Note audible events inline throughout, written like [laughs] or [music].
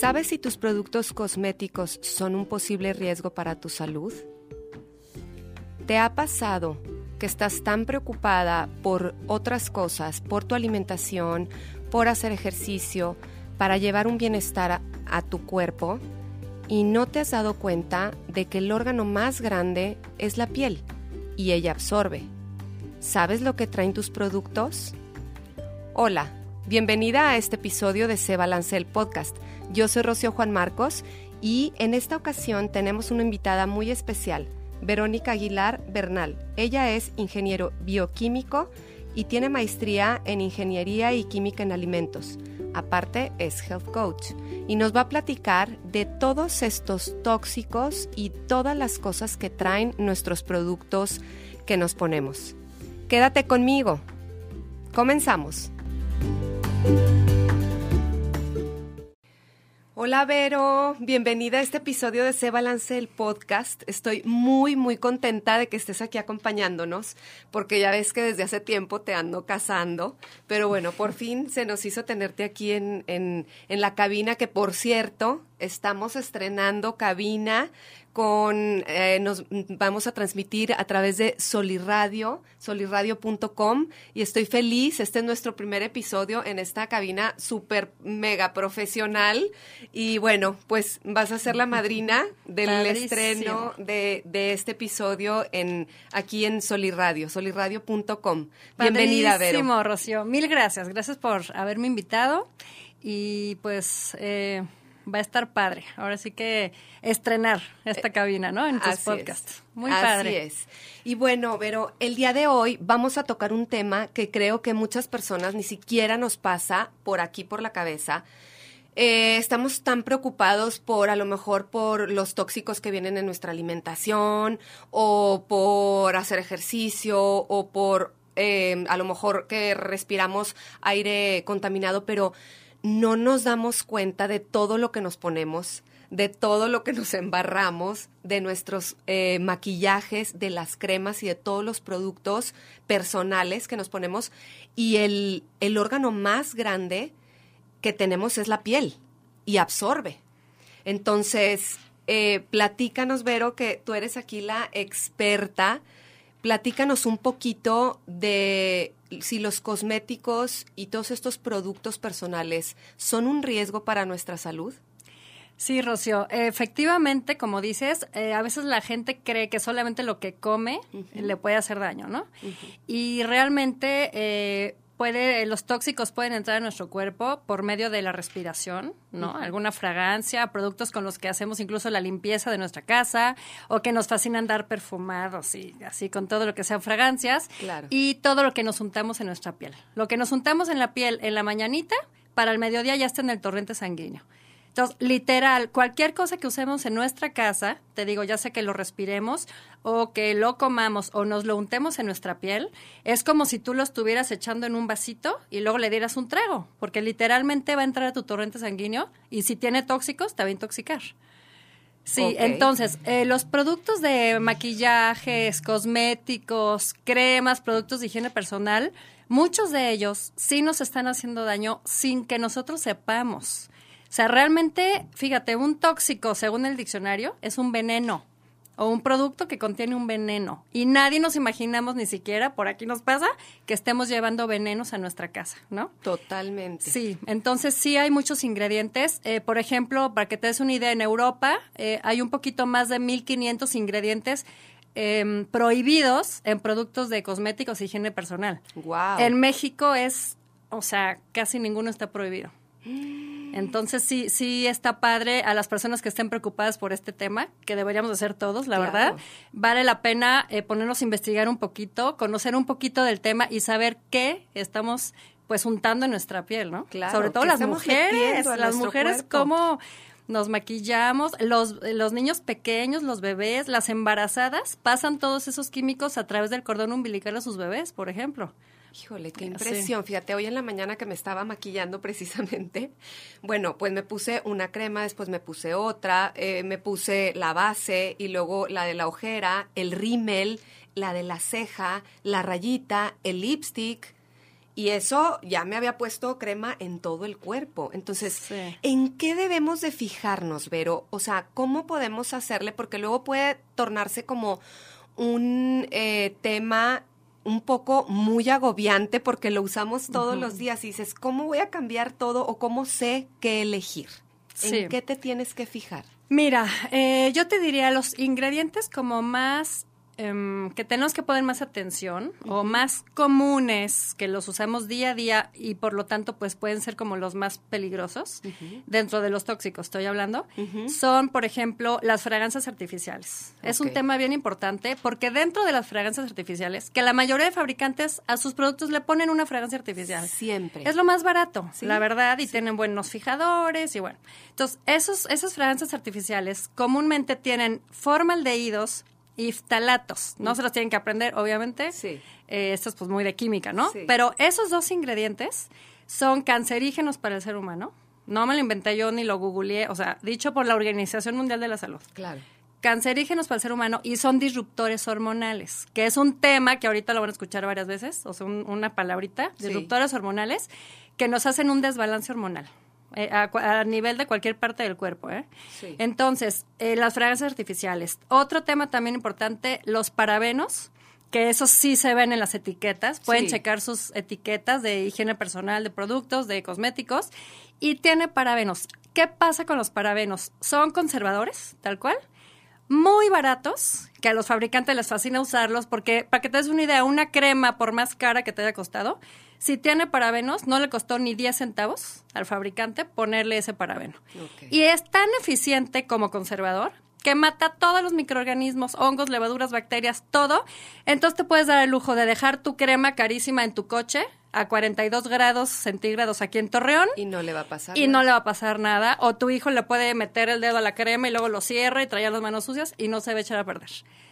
¿Sabes si tus productos cosméticos son un posible riesgo para tu salud? ¿Te ha pasado que estás tan preocupada por otras cosas, por tu alimentación, por hacer ejercicio, para llevar un bienestar a, tu cuerpo y no te has dado cuenta de que el órgano más grande es la piel y ella absorbe? ¿Sabes lo que traen tus productos? Hola, bienvenida a este episodio de Se Balance el Podcast. Yo soy Rocío Juan Marcos y en esta ocasión tenemos una invitada muy especial, Verónica Aguilar Bernal. Ella es ingeniero bioquímico y tiene maestría en ingeniería y química en alimentos. Aparte es health coach y nos va a platicar de todos estos tóxicos y todas las cosas que traen nuestros productos que nos ponemos. Quédate conmigo. Comenzamos. Hola Vero, bienvenida a este episodio de Se Balance el podcast. Estoy muy, muy contenta de que estés aquí acompañándonos, porque ya ves que desde hace tiempo te ando casando, pero bueno, por fin se nos hizo tenerte aquí en, en, en la cabina, que por cierto, estamos estrenando cabina con eh, nos vamos a transmitir a través de Soliradio, soliradio.com y estoy feliz, este es nuestro primer episodio en esta cabina súper mega profesional y bueno, pues vas a ser la madrina [laughs] del Padrísimo. estreno de, de este episodio en aquí en Soliradio, soliradio.com. Bienvenida, Vero. Rocío. Mil gracias. Gracias por haberme invitado. Y pues eh, va a estar padre. Ahora sí que estrenar esta cabina, ¿no? En tus Eh, Así podcasts. es. Muy Así padre. es. Y bueno, pero el día de hoy vamos a tocar un tema que creo que muchas personas ni siquiera nos pasa por aquí, por la cabeza. Eh, estamos tan preocupados por a lo mejor por los tóxicos que vienen en nuestra alimentación o por hacer ejercicio o por eh, a lo mejor que respiramos aire contaminado, pero no nos damos cuenta de todo lo que nos ponemos, de todo lo que nos embarramos, de nuestros eh, maquillajes, de las cremas y de todos los productos personales que nos ponemos. Y el, el órgano más grande que tenemos es la piel y absorbe. Entonces, eh, platícanos, Vero, que tú eres aquí la experta. Platícanos un poquito de si los cosméticos y todos estos productos personales son un riesgo para nuestra salud. Sí, Rocío. Efectivamente, como dices, eh, a veces la gente cree que solamente lo que come le puede hacer daño, ¿no? Y realmente eh, puede, los tóxicos pueden entrar a nuestro cuerpo por medio de la respiración, ¿no? Alguna fragancia, productos con los que hacemos incluso la limpieza de nuestra casa o que nos fascina andar perfumados y así con todo lo que sean fragancias Claro. y todo lo que nos untamos en nuestra piel. Lo que nos untamos en la piel en la mañanita, para el mediodía ya está en el torrente sanguíneo. Entonces, literal, cualquier cosa que usemos en nuestra casa, te digo, ya sea que lo respiremos o que lo comamos o nos lo untemos en nuestra piel, es como si tú lo estuvieras echando en un vasito y luego le dieras un trago, porque literalmente va a entrar a tu torrente sanguíneo y si tiene tóxicos, te va a intoxicar. Sí, entonces, eh, los productos de maquillajes, cosméticos, cremas, productos de higiene personal, muchos de ellos sí nos están haciendo daño sin que nosotros sepamos. O sea, realmente, fíjate, un tóxico, según el diccionario, es un veneno o un producto que contiene un veneno. Y nadie nos imaginamos ni siquiera, por aquí nos pasa, que estemos llevando venenos a nuestra casa, ¿no? Totalmente. Sí, entonces sí hay muchos ingredientes. Eh, por ejemplo, para que te des una idea, en Europa eh, hay un poquito más de 1.500 ingredientes em, prohibidos en productos de cosméticos y higiene personal. Wow. En México es, o sea, casi ninguno está prohibido. Entonces sí, sí está padre a las personas que estén preocupadas por este tema, que deberíamos hacer todos, la Claro. verdad. Vale la pena eh, ponernos a investigar un poquito, conocer un poquito del tema y saber qué estamos pues untando en nuestra piel, ¿no? Claro, Sobre todo ¿qué las mujeres, las mujeres cuerpo? cómo nos maquillamos, los, los niños pequeños, los bebés, las embarazadas, pasan todos esos químicos a través del cordón umbilical a sus bebés, por ejemplo. Híjole, qué Sí. impresión. Fíjate, hoy en la mañana que me estaba maquillando [laughs] precisamente, bueno, pues me puse una crema, después me puse otra, eh, me puse la base y luego la de la ojera, el rímel, la de la ceja, la rayita, el lipstick. Y eso ya me había puesto crema en todo el cuerpo. Entonces, Sí. ¿en qué debemos de fijarnos, Vero? O sea, ¿cómo podemos hacerle? Porque luego puede tornarse como un eh, tema un poco muy agobiante porque lo usamos todos los días y dices, ¿cómo voy a cambiar todo o cómo sé qué elegir? Sí. ¿En qué te tienes que fijar? Mira, eh, yo te diría los ingredientes como más em, que tenemos que poner más atención o más comunes que los usamos día a día y por lo tanto pues pueden ser como los más peligrosos dentro de los tóxicos estoy hablando son por ejemplo las fragancias artificiales. Es un tema bien importante porque dentro de las fragancias artificiales que la mayoría de fabricantes a sus productos le ponen una fragancia artificial. Siempre. es lo más barato, Sí, la verdad, y tienen buenos fijadores y bueno. Entonces, esos, esas fragancias artificiales comúnmente tienen formaldehídos y ftalatos. No se los tienen que aprender, obviamente. Sí. Eh, esto es pues muy de química, ¿no? Sí. Pero esos dos ingredientes son cancerígenos para el ser humano. No me lo inventé yo ni lo googleé, o sea, dicho por la Organización Mundial de la Salud Claro. cancerígenos para el ser humano y son disruptores hormonales, que es un tema que ahorita lo van a escuchar varias veces, o sea, un- una palabrita, Sí. disruptores hormonales, que nos hacen un desbalance hormonal. Eh, a, nivel de cualquier parte del cuerpo. ¿eh? Sí. Entonces, eh, las fragancias artificiales. Otro tema también importante, los parabenos, que esos sí se ven en las etiquetas. Pueden Sí. checar sus etiquetas de higiene personal, de productos, de cosméticos. Y tiene parabenos. ¿Qué pasa con los parabenos? Son conservadores, tal cual muy baratos, que a los fabricantes les fascina usarlos, porque para que te des una idea, una crema, por más cara que te haya costado, si tiene parabenos, no le costó ni 10 centavos al fabricante ponerle ese parabeno. Y es tan eficiente como conservador que mata todos los microorganismos, hongos, levaduras, bacterias, todo. Entonces te puedes dar el lujo de dejar tu crema carísima en tu coche a 42 grados centígrados aquí en Torreón Y no le va a pasar. y nada. no le va a pasar nada. O tu hijo le puede meter el dedo a la crema y luego lo cierra y trae las manos sucias y no se va a echar a perder.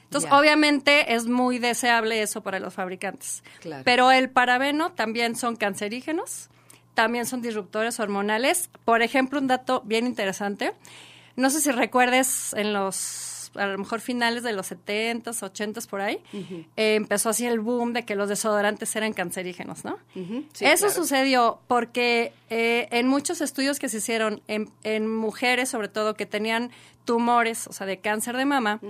Entonces, obviamente es muy deseable eso para los fabricantes. Claro. Pero el parabeno también son cancerígenos, también son disruptores hormonales. Por ejemplo, un dato bien interesante. No sé si recuerdes en los, a lo mejor finales de los 70s, 80s por ahí, eh, empezó así el boom de que los desodorantes eran cancerígenos, ¿no? Sí, Eso claro. sucedió porque eh, en muchos estudios que se hicieron en, en mujeres, sobre todo, que tenían tumores, o sea, de cáncer de mama,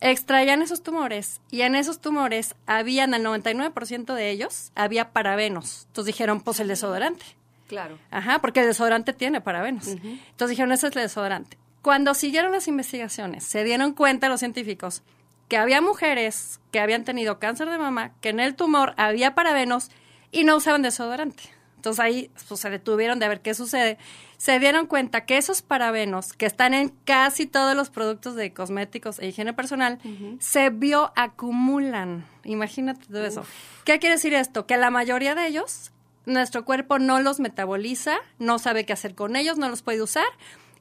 extraían esos tumores y en esos tumores habían, el 99% de ellos, había parabenos. Entonces dijeron, pues el desodorante. Claro. Ajá, porque el desodorante tiene parabenos. Entonces dijeron, ese es el desodorante. Cuando siguieron las investigaciones, se dieron cuenta los científicos que había mujeres que habían tenido cáncer de mama, que en el tumor había parabenos y no usaban desodorante. Entonces ahí pues, se detuvieron de ver qué sucede. Se dieron cuenta que esos parabenos que están en casi todos los productos de cosméticos e higiene personal se bioacumulan. Imagínate todo eso. ¿Qué quiere decir esto? Que la mayoría de ellos nuestro cuerpo no los metaboliza, no sabe qué hacer con ellos, no los puede usar.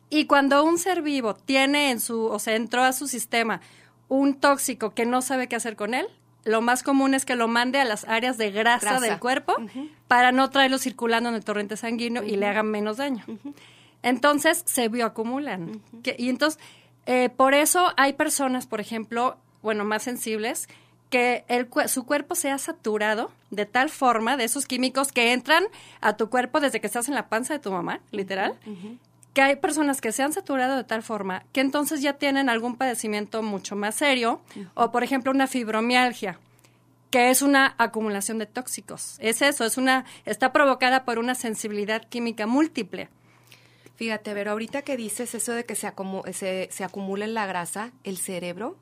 Y cuando un ser vivo tiene en su, o sea, entró a su sistema un tóxico que no sabe qué hacer con él, lo más común es que lo mande a las áreas de grasa, Grasa. del cuerpo para no traerlo circulando en el torrente sanguíneo y le hagan menos daño. Entonces se bioacumulan. Que- y entonces, eh, por eso hay personas, por ejemplo, bueno, más sensibles, que el, su cuerpo sea saturado de tal forma de esos químicos que entran a tu cuerpo desde que estás en la panza de tu mamá, literal, que hay personas que se han saturado de tal forma que entonces ya tienen algún padecimiento mucho más serio, o por ejemplo una fibromialgia, que es una acumulación de tóxicos. Es eso, es una, está provocada por una sensibilidad química múltiple. Fíjate, pero ahorita que dices eso de que se, acumu- se, se acumula en la grasa, el cerebro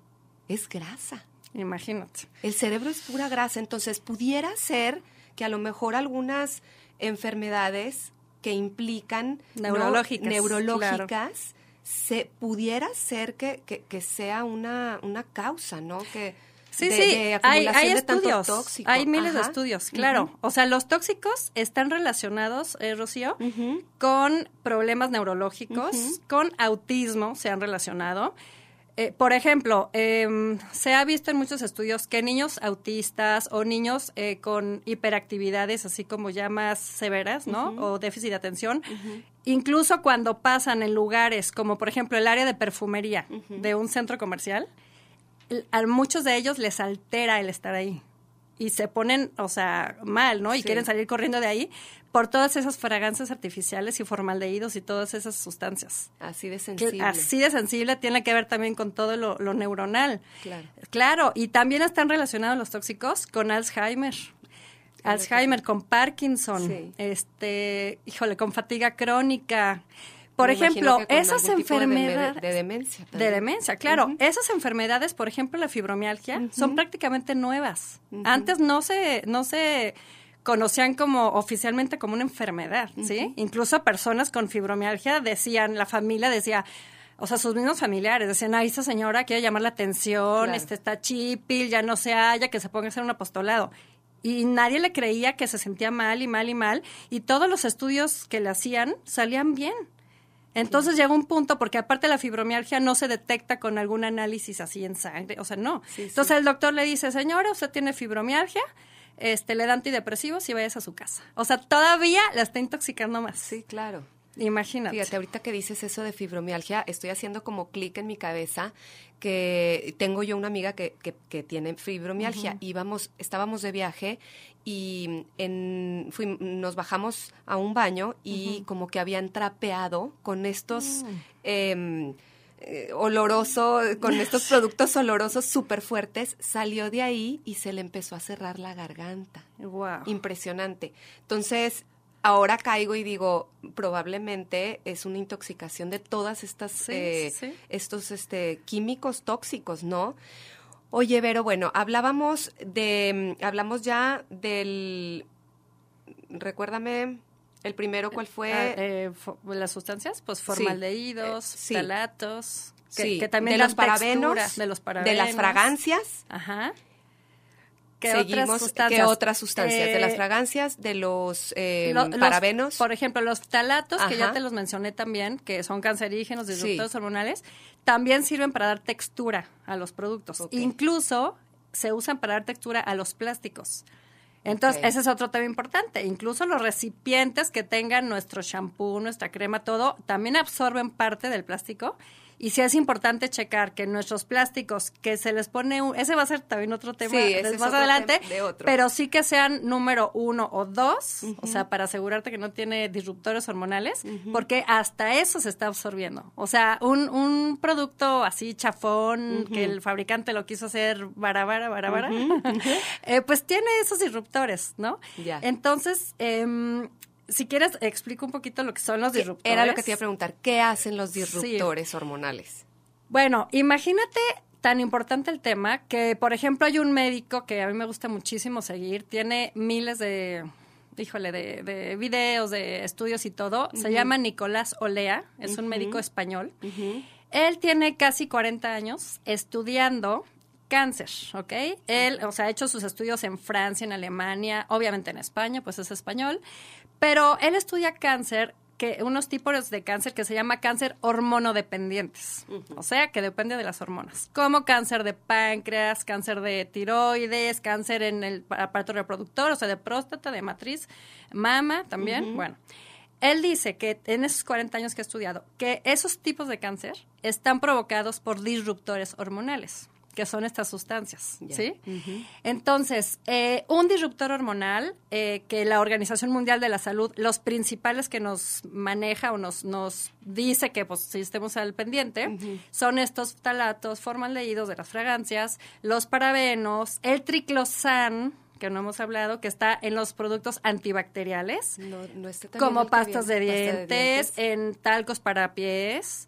es grasa. Imagínate. El cerebro es pura grasa, entonces pudiera ser que a lo mejor algunas enfermedades que implican ¿no? Neurológicas, neurológicas, se pudiera ser que, que, que sea una, una causa, ¿no? Que Sí, de- sí, de hay, acumulación hay de tanto estudios, tóxico. hay miles de estudios, claro. O sea, los tóxicos están relacionados, eh, Rocío, con problemas neurológicos, con autismo se han relacionado. Eh, por ejemplo, em, se ha visto en muchos estudios que niños autistas o niños eh, con hiperactividades, así como ya más severas, ¿no? O déficit de atención, incluso cuando pasan en lugares como, por ejemplo, el área de perfumería de un centro comercial, a muchos de ellos les altera el estar ahí. Y se ponen, o sea, mal, ¿no? Y quieren salir corriendo de ahí por todas esas fragancias artificiales y formaldehídos y todas esas sustancias. Así de sensible. así de sensible tiene que ver también con todo lo, neuronal. Claro. Claro, y también están relacionados los tóxicos con Alzheimer. Alzheimer, con Parkinson, este, híjole, con fatiga crónica. Por ejemplo, esas enfermedades de, demencia. De demencia, claro. Esas enfermedades, por ejemplo, la fibromialgia, son prácticamente nuevas. Antes no se, no se conocían como oficialmente como una enfermedad, ¿sí? Incluso personas con fibromialgia decían, la familia decía, o sea, sus mismos familiares decían, ay, esa señora quiere llamar la atención, este está chipil, ya no se halla, que se ponga a hacer un apostolado y nadie le creía que se sentía mal y mal y mal y todos los estudios que le hacían salían bien. Entonces llegó un punto, porque aparte la fibromialgia no se detecta con algún análisis así en sangre, o sea, no. Entonces el doctor le dice, señora, usted tiene fibromialgia, este, le da antidepresivos y vayas a su casa. O sea, todavía la está intoxicando más. Sí, claro. Imagínate. Fíjate, ahorita que dices eso de fibromialgia, estoy haciendo como clic en mi cabeza que tengo yo una amiga que, que, tiene fibromialgia y estábamos de viaje y en, nos bajamos a un baño y como que habían trapeado con estos... Mm. Em, eh, oloroso, con estos [laughs] productos olorosos súper fuertes, salió de ahí y se le empezó a cerrar la garganta. Wow. Impresionante. Entonces, ahora caigo y digo, probablemente es una intoxicación de todas estas, eh, estos este, químicos tóxicos, ¿no? Oye, Vero, bueno, hablábamos de, hablamos ya del, recuérdame, el primero, ¿cuál fue? Ah, eh, las sustancias, pues formaldehídos, eh, talatos, que, también de los parabenos, de los parabenos, de las fragancias. Ajá. ¿Qué otras sustancias? ¿Qué otras sustancias? de las eh, fragancias, de los eh, parabenos. por ejemplo, los talatos, que ya te los mencioné también, que son cancerígenos, disruptores hormonales, también sirven para dar textura a los productos. Incluso se usan para dar textura a los plásticos. Entonces, ese es otro tema importante. Incluso los recipientes que tengan nuestro shampoo, nuestra crema, todo, también absorben parte del plástico y sí es importante checar que nuestros plásticos que se les pone, un, ese va a ser también otro tema más adelante, pero sí que sean número uno o dos, o sea, para asegurarte que no tiene disruptores hormonales, porque hasta eso se está absorbiendo. O sea, un, un producto así chafón, que el fabricante lo quiso hacer barabara, barabara, [laughs] eh, pues tiene esos disruptores, ¿no? Entonces, eh, si quieres, explico un poquito lo que son los disruptores. Era lo que te iba a preguntar. ¿Qué hacen los disruptores hormonales? Bueno, imagínate tan importante el tema que, por ejemplo, hay un médico que a mí me gusta muchísimo seguir, tiene miles de, híjole, de, videos, de estudios y todo. Se llama Nicolás Olea, es un médico español. Él tiene casi 40 años estudiando cáncer, ¿ok? Él, o sea, ha hecho sus estudios en Francia, en Alemania, obviamente en España, pues es español, pero él estudia cáncer que unos tipos de cáncer que se llama cáncer hormonodependientes, o sea, que depende de las hormonas, como cáncer de páncreas, cáncer de tiroides, cáncer en el aparato reproductor, o sea, de próstata, de matriz, mama también, bueno. Él dice que en esos 40 años que ha estudiado, que esos tipos de cáncer están provocados por disruptores hormonales que son estas sustancias, ¿sí? Entonces, eh, un disruptor hormonal eh, que la Organización Mundial de la Salud, los principales que nos maneja o nos, nos dice que pues si estemos al pendiente, son estos talatos formaldehídos de las fragancias, los parabenos, el triclosan, que no hemos hablado, que está en los productos antibacteriales, como pastas de, dientes, en talcos para pies,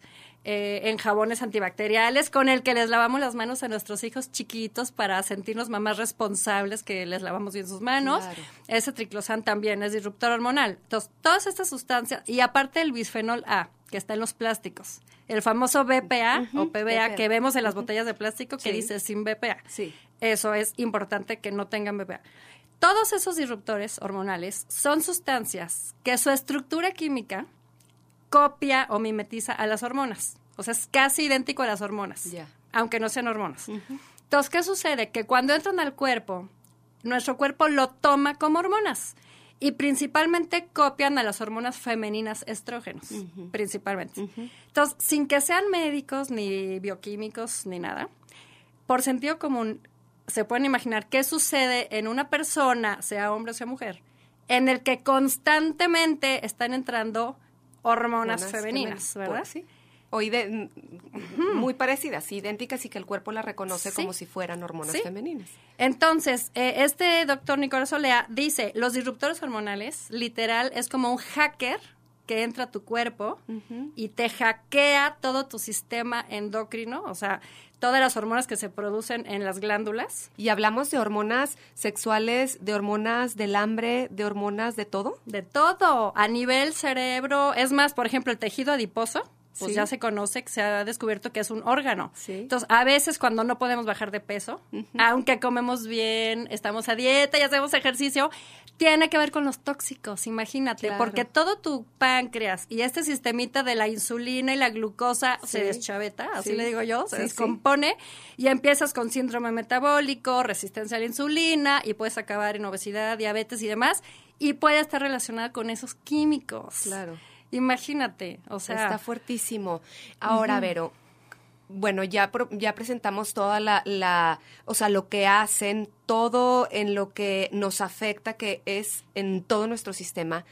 eh, en jabones antibacteriales con el que les lavamos las manos a nuestros hijos chiquitos para sentirnos mamás responsables que les lavamos bien sus manos. Ese triclosan también es disruptor hormonal. Entonces, todas estas sustancias, y aparte el bisfenol A, que está en los plásticos, el famoso BPA o PBA que vemos en las botellas de plástico que dice sin BPA. Sí. Eso es importante que no tengan BPA. Todos esos disruptores hormonales son sustancias que su estructura química copia o mimetiza a las hormonas. O sea, es casi idéntico a las hormonas, aunque no sean hormonas. Entonces, ¿qué sucede? Que cuando entran al cuerpo, nuestro cuerpo lo toma como hormonas y principalmente copian a las hormonas femeninas estrógenos, principalmente. Entonces, sin que sean médicos, ni bioquímicos, ni nada, por sentido común, se pueden imaginar qué sucede en una persona, sea hombre o sea mujer, en el que constantemente están entrando hormonas, femeninas, ¿verdad? Sí. O muy parecidas, idénticas y que el cuerpo las reconoce como si fueran hormonas femeninas. Entonces, eh, este doctor Nicolás Olea dice, los disruptores hormonales, literal, es como un hacker que entra a tu cuerpo y te hackea todo tu sistema endocrino, o sea, todas las hormonas que se producen en las glándulas. Y hablamos de hormonas sexuales, de hormonas del hambre, de hormonas de todo. De todo, a nivel cerebro. Es más, por ejemplo, el tejido adiposo pues ya se conoce, que se ha descubierto que es un órgano. Entonces, a veces cuando no podemos bajar de peso, aunque comemos bien, estamos a dieta y hacemos ejercicio, tiene que ver con los tóxicos, imagínate, porque todo tu páncreas y este sistemita de la insulina y la glucosa se deschaveta, así le digo yo, se descompone y empiezas con síndrome metabólico, resistencia a la insulina y puedes acabar en obesidad, diabetes y demás y puede estar relacionada con esos químicos. Claro. Imagínate, o sea. Está fuertísimo. Ahora, Vero, bueno, ya, ya presentamos toda la, la, o sea, lo que hacen, todo en lo que nos afecta, que es en todo nuestro sistema.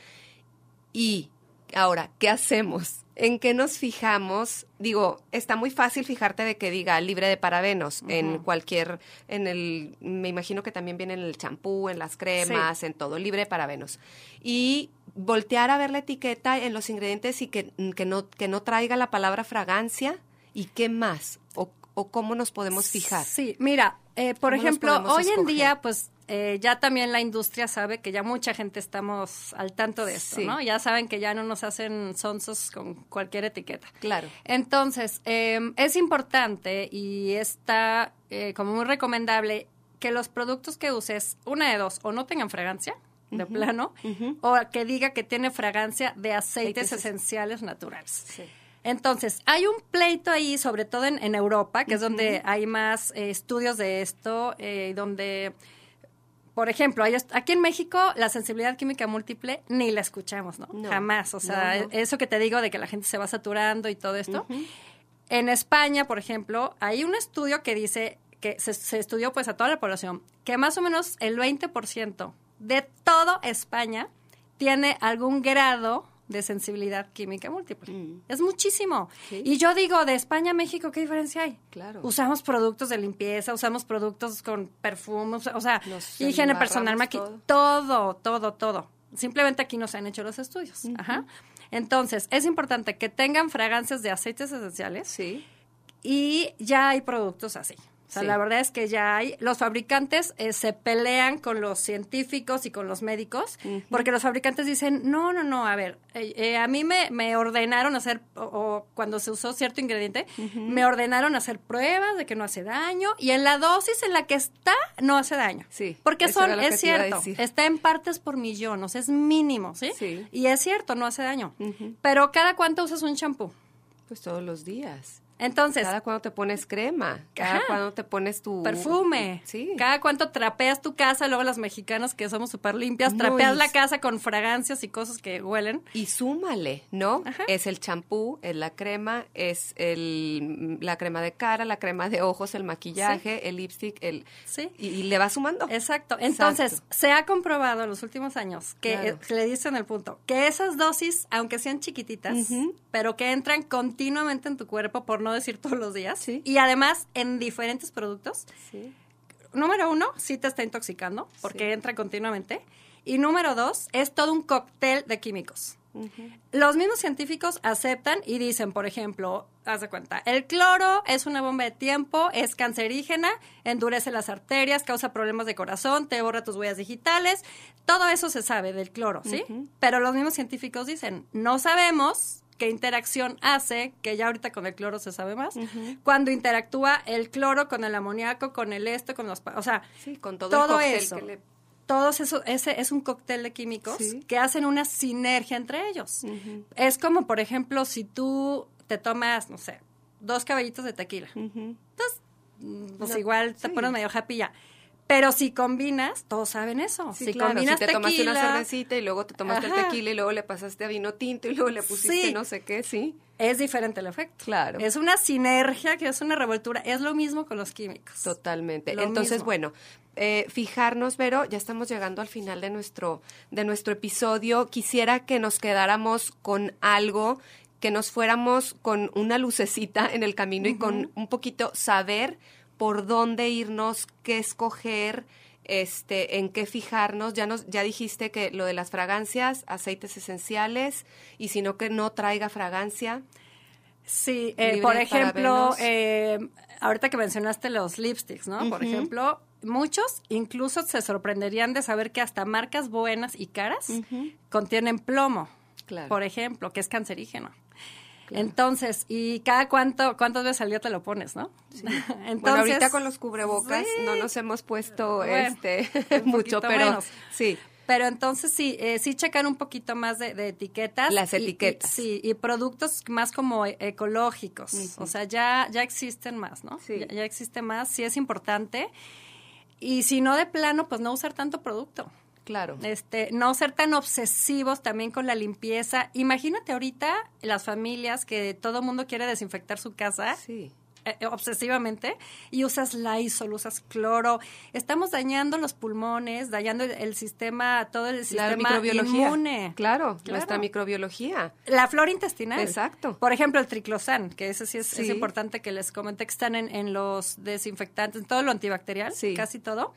Y ahora, ¿qué hacemos? ¿En qué nos fijamos? Digo, está muy fácil fijarte de que diga libre de parabenos en cualquier, en el, me imagino que también viene en el champú, en las cremas, en todo, libre de parabenos. Y voltear a ver la etiqueta en los ingredientes y que, que, no, que no traiga la palabra fragancia y qué más o, o cómo nos podemos fijar. Sí, mira, eh, por ejemplo, hoy en día, pues eh, ya también la industria sabe que ya mucha gente estamos al tanto de esto, ¿no? Ya saben que ya no nos hacen sonsos con cualquier etiqueta. Claro. Entonces, eh, es importante y está como muy recomendable que los productos que uses, una de dos, o no tengan fragancia, de plano, o que diga que tiene fragancia de aceites, esenciales naturales. Entonces, hay un pleito ahí, sobre todo en, Europa, que es donde hay más eh, estudios de esto, eh, donde, por ejemplo, aquí en México la sensibilidad química múltiple ni la escuchamos, ¿no? Jamás. O sea, eso que te digo de que la gente se va saturando y todo esto. En España, por ejemplo, hay un estudio que dice que se, se estudió pues a toda la población, que más o menos el 20% de todo España tiene algún grado de sensibilidad química múltiple. Mm. Es muchísimo. Y yo digo, de España a México, ¿qué diferencia hay? Claro. Usamos productos de limpieza, usamos productos con perfumes, o sea, higiene personal, todo. todo, todo, todo. Simplemente aquí no se han hecho los estudios. Ajá. Entonces, es importante que tengan fragancias de aceites esenciales. Sí. Y ya hay productos así. O sea, la verdad es que ya hay, los fabricantes eh, se pelean con los científicos y con los médicos, porque los fabricantes dicen, no, no, no, a ver, eh, eh, a mí me, me ordenaron hacer, o, cuando se usó cierto ingrediente, me ordenaron hacer pruebas de que no hace daño, y en la dosis en la que está, no hace daño. Sí. Porque son, es cierto, está en partes por millón, o sea, es mínimo, ¿sí? Sí. Y es cierto, no hace daño. Pero ¿cada cuánto usas un champú? Pues todos los días. Entonces. Cada cuando te pones crema, cada cuando te pones tu. Perfume. Sí. Cada cuánto trapeas tu casa, luego las mexicanas que somos súper limpias, trapeas la casa con fragancias y cosas que huelen. Y súmale, ¿no? Es el champú, es la crema, es el, la crema de cara, la crema de ojos, el maquillaje, el lipstick, el. Sí. Y, le va sumando. Exacto. Entonces, se ha comprobado en los últimos años que, le dicen el punto, que esas dosis, aunque sean chiquititas, pero que entran continuamente en tu cuerpo por no decir todos los días. Y además en diferentes productos. Número uno, sí te está intoxicando porque entra continuamente. Y número dos, es todo un cóctel de químicos. Los mismos científicos aceptan y dicen, por ejemplo, haz de cuenta, el cloro es una bomba de tiempo, es cancerígena, endurece las arterias, causa problemas de corazón, te borra tus huellas digitales, todo eso se sabe del cloro, ¿sí? Pero los mismos científicos dicen, no sabemos qué interacción hace, que ya ahorita con el cloro se sabe más, cuando interactúa el cloro con el amoníaco, con el esto, con los... O sea, con todo, eso. Todo eso, ese es un cóctel de químicos que hacen una sinergia entre ellos. Es como, por ejemplo, si tú te tomas, no sé, dos caballitos de tequila. Entonces, pues igual te pones medio japilla Pero si combinas, todos saben eso. Sí, si claro, combinas si te tomaste una cervecita y luego te tomaste Ajá. el tequila y luego le pasaste a vino tinto y luego le pusiste Sí. no sé qué, sí. es diferente el efecto. Claro. Es una sinergia, que es una revoltura. Es lo mismo con los químicos. Totalmente. Lo Entonces, mismo. bueno, eh, fijarnos, Vero, ya estamos llegando al final de nuestro, de nuestro episodio. Quisiera que nos quedáramos con algo, que nos fuéramos con una lucecita en el camino y con un poquito saber por dónde irnos, qué escoger, este, en qué fijarnos. Ya nos, ya dijiste que lo de las fragancias, aceites esenciales, y si no que no traiga fragancia. Sí, eh, por ejemplo, eh, ahorita que mencionaste los lipsticks, ¿no? Por ejemplo, muchos incluso se sorprenderían de saber que hasta marcas buenas y caras contienen plomo, Claro. por ejemplo, que es cancerígeno. Entonces, ¿y cada cuánto, cuántas veces al día te lo pones, no? [laughs] Entonces, bueno, ahorita con los cubrebocas sí. no nos hemos puesto Bueno, este [laughs] mucho, pero menos. sí, Pero entonces sí, eh, sí checar un poquito más de, de etiquetas. Las y- y- etiquetas. sí, y productos más como e- ecológicos. O sea, ya, ya existen más, ¿no? Sí. Ya, ya existe más, sí es importante. Y si no de plano, pues no usar tanto producto. Claro. Este, no ser tan obsesivos también con la limpieza. Imagínate ahorita las familias que todo mundo quiere desinfectar su casa Sí. eh, eh, obsesivamente y usas Lysol, usas cloro. Estamos dañando los pulmones, dañando el, el sistema, todo el sistema inmune. Claro, Claro. nuestra microbiología. La flora intestinal. Exacto. Por ejemplo, el triclosan, que ese sí es, es Sí. importante que les comente que están en, en los desinfectantes, en todo lo antibacterial, Sí. casi todo.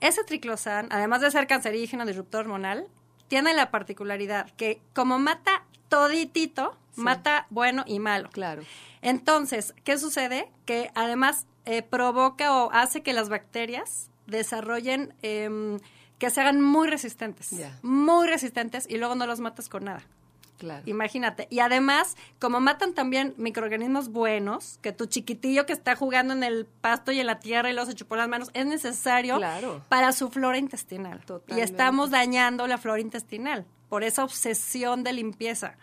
Ese triclosan, además de ser cancerígeno, disruptor hormonal, tiene la particularidad que como mata toditito, mata bueno y malo. Claro. Entonces, ¿qué sucede? Que además eh, provoca o hace que las bacterias desarrollen, em, que se hagan muy resistentes, muy resistentes y luego no los matas con nada. Claro. Imagínate. Y además, como matan también microorganismos buenos, que tu chiquitillo que está jugando en el pasto y en la tierra y luego se chupó las manos, es necesario Claro. para su flora intestinal. Totalmente. Y estamos dañando la flora intestinal por esa obsesión de limpieza.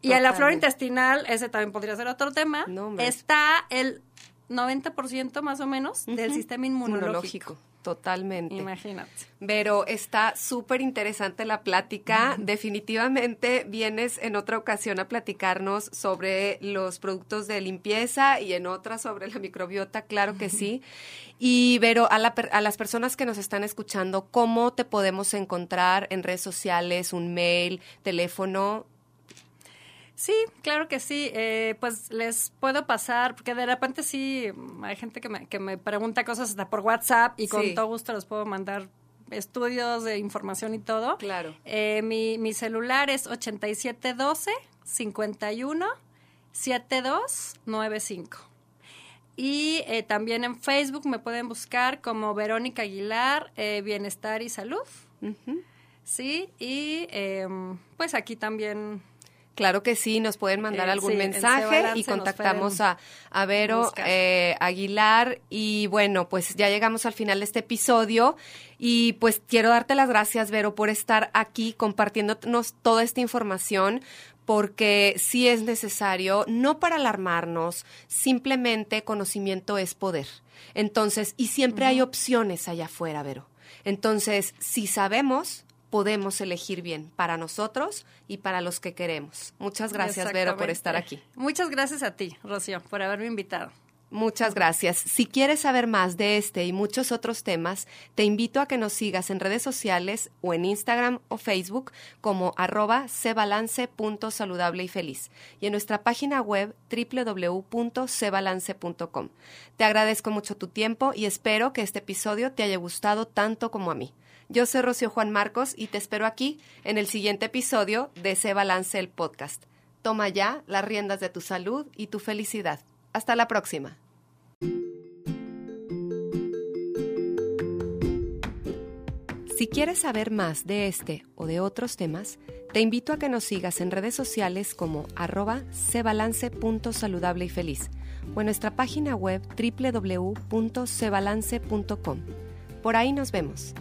Y en la flora intestinal, ese también podría ser otro tema, No, está el 90% más o menos del sistema inmunológico. Totalmente. Imagínate. Pero está súper interesante la plática. Definitivamente vienes en otra ocasión a platicarnos sobre los productos de limpieza y en otra sobre la microbiota, claro que sí. Y Vero, a, la a las personas que nos están escuchando, ¿cómo te podemos encontrar en redes sociales, un mail, teléfono? Sí, claro que sí. Eh, pues les puedo pasar, porque de repente sí mm, hay gente que me, que me pregunta cosas hasta por WhatsApp y con todo gusto les puedo mandar estudios de información y todo. Claro. Eh, mi, mi celular es 8712 51 7295. Y eh, también en Facebook me pueden buscar como Verónica Aguilar, eh, Bienestar y Salud. Sí, y em, pues aquí también Claro que sí, nos pueden mandar Eh, algún sí, mensaje y contactamos a, a Vero eh, Aguilar. Y bueno, pues ya llegamos al final de este episodio y pues quiero darte las gracias, Vero, por estar aquí compartiéndonos toda esta información porque sí es necesario, no para alarmarnos, simplemente conocimiento es poder. Entonces, y siempre hay opciones allá afuera, Vero. Entonces, si sabemos, podemos elegir bien para nosotros y para los que queremos. Muchas gracias, Vero, por estar aquí. Muchas gracias a ti, Rocío, por haberme invitado. Muchas gracias. Si quieres saber más de este y muchos otros temas, te invito a que nos sigas en redes sociales o en Instagram o Facebook como arroba cebalance.saludable y feliz y en nuestra página web www.cebalance.com. Te agradezco mucho tu tiempo y espero que este episodio te haya gustado tanto como a mí. Yo soy Rocío Juan Marcos y te espero aquí en el siguiente episodio de Se Balance el podcast. Toma ya las riendas de tu salud y tu felicidad. Hasta la próxima. Si quieres saber más de este o de otros temas, te invito a que nos sigas en redes sociales como arroba cebalance.saludable y feliz o en nuestra página web www.cebalance.com. Por ahí nos vemos.